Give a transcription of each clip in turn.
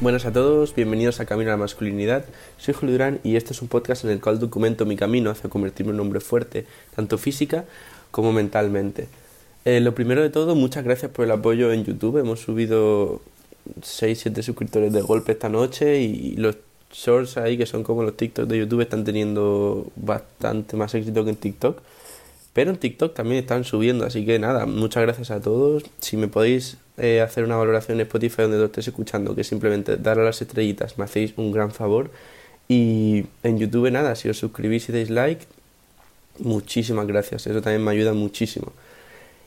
Buenas a todos, bienvenidos a Camino a la Masculinidad. Soy Julio Durán y este es un podcast en el cual documento mi camino hacia convertirme en un hombre fuerte, tanto física como mentalmente. Eh, lo primero de todo, muchas gracias por el apoyo en YouTube. Hemos subido 6-7 suscriptores de golpe esta noche y los shorts ahí, que son como los TikToks de YouTube, están teniendo bastante más éxito que en TikTok. Pero en TikTok también están subiendo, así que nada, muchas gracias a todos. Si me podéis eh, hacer una valoración en Spotify donde lo estés escuchando, que simplemente darle a las estrellitas, me hacéis un gran favor. Y en YouTube nada, si os suscribís y dais like, muchísimas gracias, eso también me ayuda muchísimo.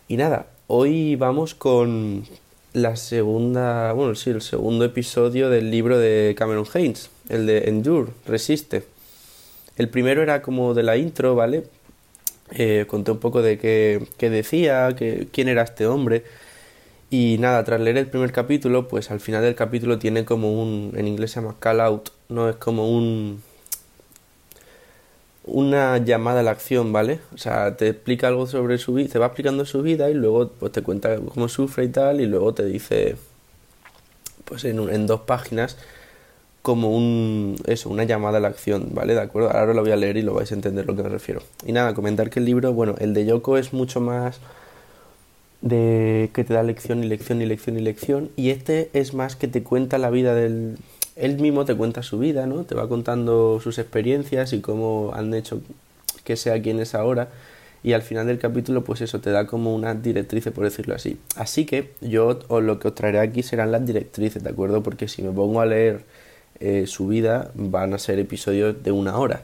Y nada, hoy vamos con la segunda, bueno, sí, el segundo episodio del libro de Cameron Haynes, el de Endure, Resiste. El primero era como de la intro, ¿vale? Eh, conté un poco de qué, qué decía, que, quién era este hombre. Y nada, tras leer el primer capítulo, pues al final del capítulo tiene como un, en inglés se llama call out, ¿no? Es como un, una llamada a la acción, ¿vale? O sea, te explica algo sobre su vida, te va explicando su vida y luego pues te cuenta cómo sufre y tal y luego te dice, pues en, en dos páginas, como un, eso, una llamada a la acción, ¿vale? De acuerdo, ahora lo voy a leer y lo vais a entender lo que me refiero. Y nada, comentar que el libro, bueno, el de Yoko es mucho más de que te da lección y lección y lección y lección y este es más que te cuenta la vida del él mismo te cuenta su vida, ¿no? Te va contando sus experiencias y cómo han hecho que sea quien es ahora y al final del capítulo pues eso te da como unas directrices por decirlo así. Así que yo o lo que os traeré aquí serán las directrices, ¿de acuerdo? Porque si me pongo a leer eh, su vida van a ser episodios de una hora.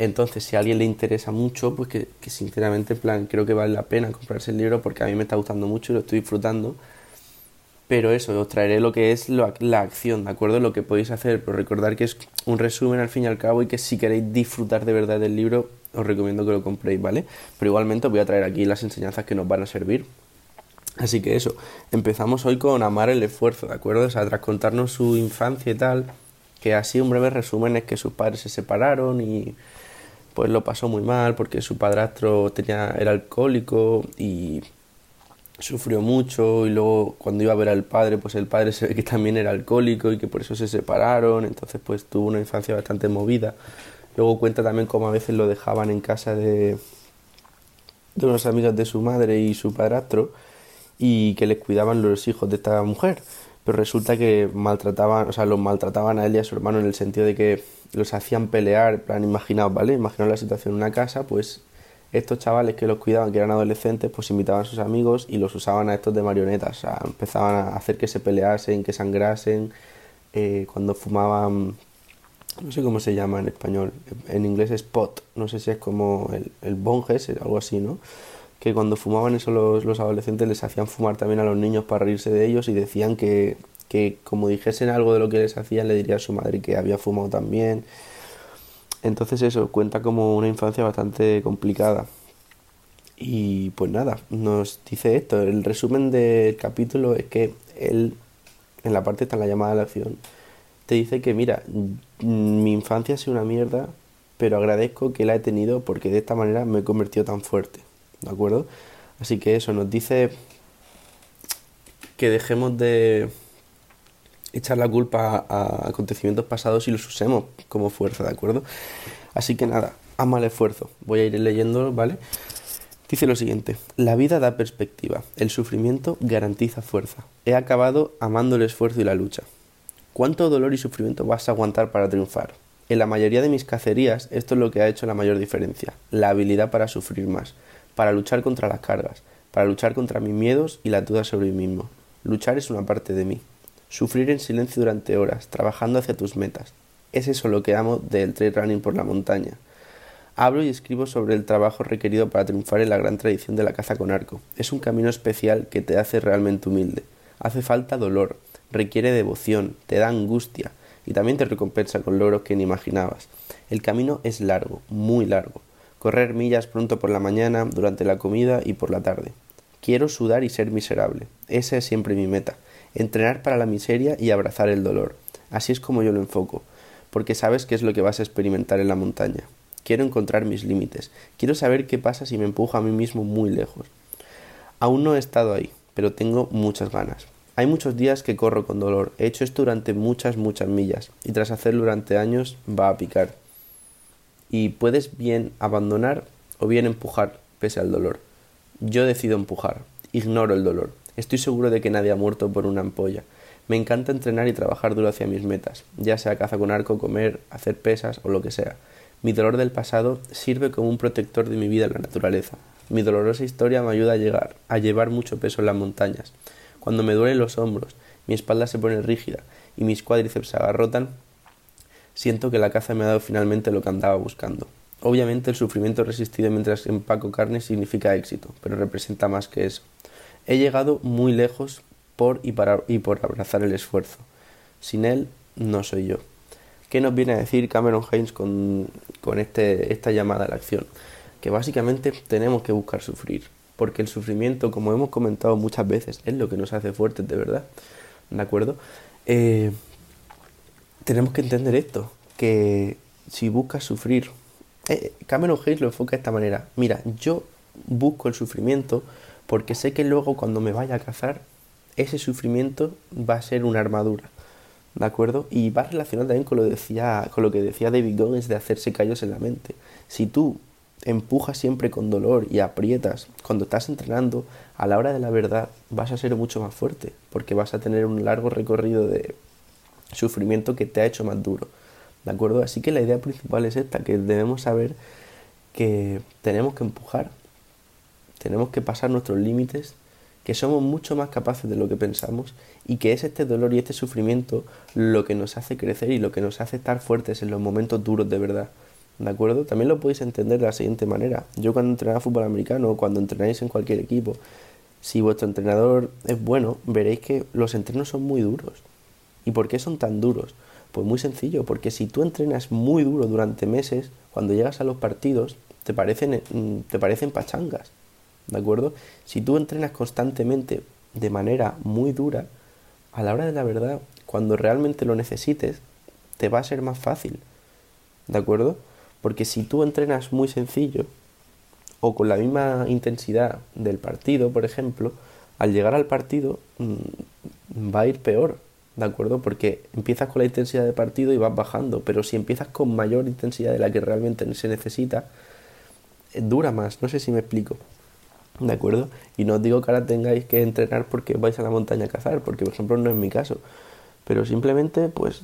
Entonces, si a alguien le interesa mucho, pues que, sinceramente, en plan, creo que vale la pena comprarse el libro porque a mí me está gustando mucho y lo estoy disfrutando. Pero eso, os traeré lo que es la acción, ¿de acuerdo? Lo que podéis hacer, pero recordar que es un resumen al fin y al cabo y que si queréis disfrutar de verdad del libro, os recomiendo que lo compréis, ¿vale? Pero igualmente os voy a traer aquí las enseñanzas que nos van a servir. Así que eso, empezamos hoy con amar el esfuerzo, ¿de acuerdo? O sea, tras contarnos su infancia y tal, que así un breve resumen es que sus padres se separaron y pues lo pasó muy mal porque su padrastro tenía, era alcohólico y sufrió mucho y luego cuando iba a ver al padre pues el padre se ve que también era alcohólico y que por eso se separaron entonces pues tuvo una infancia bastante movida. Luego cuenta también cómo a veces lo dejaban en casa de de unos amigos de su madre y su padrastro y que les cuidaban los hijos de esta mujer pero resulta que maltrataban o sea los maltrataban a él y a su hermano en el sentido de que los hacían pelear, plan, ¿vale? Imaginaos la situación en una casa, pues estos chavales que los cuidaban, que eran adolescentes, pues invitaban a sus amigos y los usaban a estos de marionetas, empezaban a hacer que se peleasen, que sangrasen, eh, cuando fumaban, no sé cómo se llama en español, en inglés es pot, no sé si es como el, el bonges, algo así, ¿no? Que cuando fumaban eso los, los adolescentes les hacían fumar también a los niños para reírse de ellos y decían que que como dijesen algo de lo que les hacían, le diría a su madre que había fumado también. Entonces eso cuenta como una infancia bastante complicada. Y pues nada, nos dice esto. El resumen del capítulo es que él, en la parte está la llamada a la acción, te dice que mira, mi infancia ha sido una mierda, pero agradezco que la he tenido porque de esta manera me he convertido tan fuerte. ¿De acuerdo? Así que eso nos dice que dejemos de echar la culpa a acontecimientos pasados y los usemos como fuerza, ¿de acuerdo? Así que nada, ama el esfuerzo. Voy a ir leyendo, ¿vale? Dice lo siguiente, la vida da perspectiva, el sufrimiento garantiza fuerza. He acabado amando el esfuerzo y la lucha. ¿Cuánto dolor y sufrimiento vas a aguantar para triunfar? En la mayoría de mis cacerías esto es lo que ha hecho la mayor diferencia, la habilidad para sufrir más, para luchar contra las cargas, para luchar contra mis miedos y las dudas sobre mí mismo. Luchar es una parte de mí. Sufrir en silencio durante horas, trabajando hacia tus metas. Es eso lo que amo del trail running por la montaña. Hablo y escribo sobre el trabajo requerido para triunfar en la gran tradición de la caza con arco. Es un camino especial que te hace realmente humilde. Hace falta dolor, requiere devoción, te da angustia y también te recompensa con logros que ni imaginabas. El camino es largo, muy largo. Correr millas pronto por la mañana, durante la comida y por la tarde. Quiero sudar y ser miserable. Esa es siempre mi meta entrenar para la miseria y abrazar el dolor. Así es como yo lo enfoco, porque sabes qué es lo que vas a experimentar en la montaña. Quiero encontrar mis límites, quiero saber qué pasa si me empujo a mí mismo muy lejos. Aún no he estado ahí, pero tengo muchas ganas. Hay muchos días que corro con dolor. He hecho esto durante muchas, muchas millas. Y tras hacerlo durante años va a picar. Y puedes bien abandonar o bien empujar pese al dolor. Yo decido empujar. Ignoro el dolor. Estoy seguro de que nadie ha muerto por una ampolla. Me encanta entrenar y trabajar duro hacia mis metas, ya sea caza con arco, comer, hacer pesas o lo que sea. Mi dolor del pasado sirve como un protector de mi vida en la naturaleza. Mi dolorosa historia me ayuda a llegar, a llevar mucho peso en las montañas. Cuando me duelen los hombros, mi espalda se pone rígida y mis cuádriceps se agarrotan, siento que la caza me ha dado finalmente lo que andaba buscando. Obviamente el sufrimiento resistido mientras empaco carne significa éxito, pero representa más que eso. He llegado muy lejos por y, para, y por abrazar el esfuerzo. Sin él, no soy yo. ¿Qué nos viene a decir Cameron Haynes con, con este, esta llamada a la acción? Que básicamente tenemos que buscar sufrir, porque el sufrimiento, como hemos comentado muchas veces, es lo que nos hace fuertes de verdad. ¿De acuerdo? Eh, tenemos que entender esto, que si buscas sufrir, eh, Cameron Haynes lo enfoca de esta manera. Mira, yo busco el sufrimiento porque sé que luego cuando me vaya a cazar ese sufrimiento va a ser una armadura. ¿De acuerdo? Y va relacionado también con lo, decía, con lo que decía David Goggins de hacerse callos en la mente. Si tú empujas siempre con dolor y aprietas cuando estás entrenando, a la hora de la verdad vas a ser mucho más fuerte, porque vas a tener un largo recorrido de sufrimiento que te ha hecho más duro. ¿De acuerdo? Así que la idea principal es esta, que debemos saber que tenemos que empujar, tenemos que pasar nuestros límites que somos mucho más capaces de lo que pensamos y que es este dolor y este sufrimiento lo que nos hace crecer y lo que nos hace estar fuertes en los momentos duros de verdad. ¿De acuerdo? También lo podéis entender de la siguiente manera. Yo cuando entrenaba fútbol americano o cuando entrenáis en cualquier equipo, si vuestro entrenador es bueno, veréis que los entrenos son muy duros. ¿Y por qué son tan duros? Pues muy sencillo, porque si tú entrenas muy duro durante meses, cuando llegas a los partidos te parecen, mm, te parecen pachangas. ¿de acuerdo? Si tú entrenas constantemente de manera muy dura, a la hora de la verdad, cuando realmente lo necesites, te va a ser más fácil, ¿de acuerdo? Porque si tú entrenas muy sencillo o con la misma intensidad del partido, por ejemplo, al llegar al partido mm, va a ir peor, ¿de acuerdo? Porque empiezas con la intensidad de partido y vas bajando, pero si empiezas con mayor intensidad de la que realmente se necesita, eh, dura más, no sé si me explico. ¿De acuerdo? Y no os digo que ahora tengáis que entrenar porque vais a la montaña a cazar, porque por ejemplo no es mi caso. Pero simplemente pues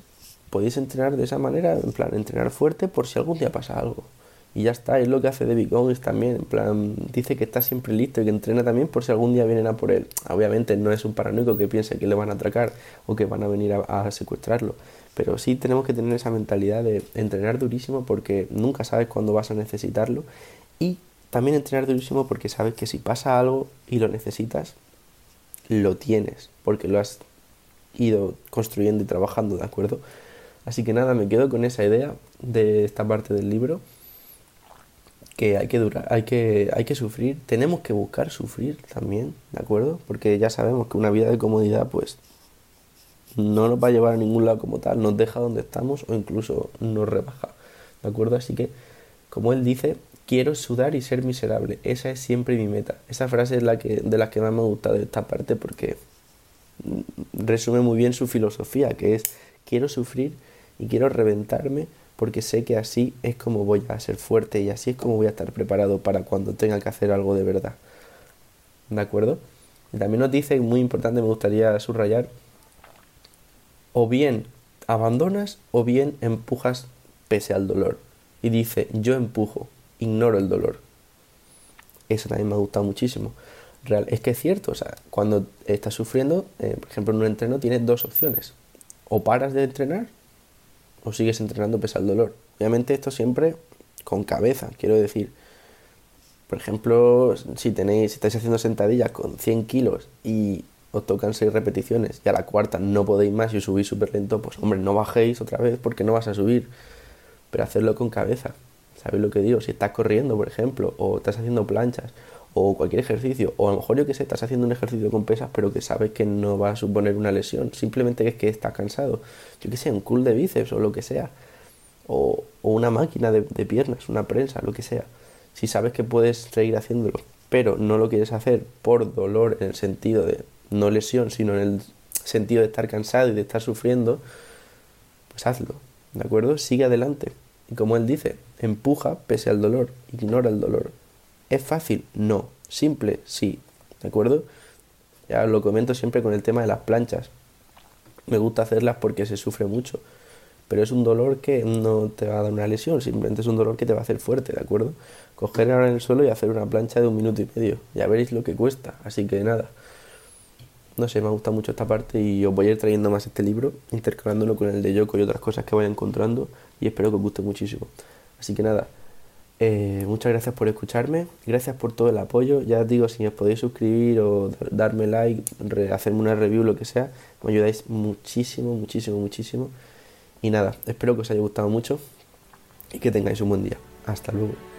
podéis entrenar de esa manera, en plan, entrenar fuerte por si algún día pasa algo. Y ya está, es lo que hace David Goggins también, en plan, dice que está siempre listo y que entrena también por si algún día vienen a por él. Obviamente no es un paranoico que piense que le van a atracar o que van a venir a, a secuestrarlo, pero sí tenemos que tener esa mentalidad de entrenar durísimo porque nunca sabes cuándo vas a necesitarlo y también entrenar durísimo porque sabes que si pasa algo y lo necesitas, lo tienes, porque lo has ido construyendo y trabajando, ¿de acuerdo? Así que nada, me quedo con esa idea de esta parte del libro, que hay que durar, hay que, hay que sufrir, tenemos que buscar sufrir también, ¿de acuerdo? Porque ya sabemos que una vida de comodidad, pues, no nos va a llevar a ningún lado como tal, nos deja donde estamos o incluso nos rebaja, ¿de acuerdo? Así que, como él dice, quiero sudar y ser miserable. Esa es siempre mi meta. Esa frase es la que, de las que más me gusta de esta parte porque resume muy bien su filosofía, que es quiero sufrir y quiero reventarme porque sé que así es como voy a ser fuerte y así es como voy a estar preparado para cuando tenga que hacer algo de verdad. ¿De acuerdo? Y también nos dice, muy importante, me gustaría subrayar, o bien abandonas o bien empujas pese al dolor. Y dice, yo empujo, ignoro el dolor. Eso también me ha gustado muchísimo. Real, es que es cierto, o sea, cuando estás sufriendo, eh, por ejemplo, en un entreno tienes dos opciones. O paras de entrenar o sigues entrenando pese al dolor. Obviamente esto siempre con cabeza, quiero decir. Por ejemplo, si tenéis, si estáis haciendo sentadillas con 100 kilos y os tocan 6 repeticiones y a la cuarta no podéis más y subís súper lento, pues hombre, no bajéis otra vez porque no vas a subir. Pero hacerlo con cabeza. ¿Sabéis lo que digo? Si estás corriendo, por ejemplo, o estás haciendo planchas, o cualquier ejercicio, o a lo mejor yo que sé, estás haciendo un ejercicio con pesas, pero que sabes que no va a suponer una lesión, simplemente es que estás cansado. Yo que sé, un cool de bíceps o lo que sea, o, una máquina de, de, piernas, una prensa, lo que sea. Si sabes que puedes seguir haciéndolo, pero no lo quieres hacer por dolor en el sentido de no lesión, sino en el sentido de estar cansado y de estar sufriendo, pues hazlo, ¿de acuerdo? Sigue adelante. Y como él dice, empuja pese al dolor, ignora el dolor. ¿Es fácil? No. ¿Simple? Sí. ¿De acuerdo? Ya lo comento siempre con el tema de las planchas. Me gusta hacerlas porque se sufre mucho. Pero es un dolor que no te va a dar una lesión, simplemente es un dolor que te va a hacer fuerte, ¿de acuerdo? Coger ahora en el suelo y hacer una plancha de un minuto y medio. Ya veréis lo que cuesta. Así que nada. No sé, me ha gustado mucho esta parte y os voy a ir trayendo más este libro, intercalándolo con el de Yoko y otras cosas que vaya encontrando y espero que os guste muchísimo. Así que nada, eh, muchas gracias por escucharme, gracias por todo el apoyo. Ya os digo, si os podéis suscribir o darme like, hacerme una review, lo que sea, me ayudáis muchísimo, muchísimo, muchísimo. Y nada, espero que os haya gustado mucho y que tengáis un buen día. Hasta luego.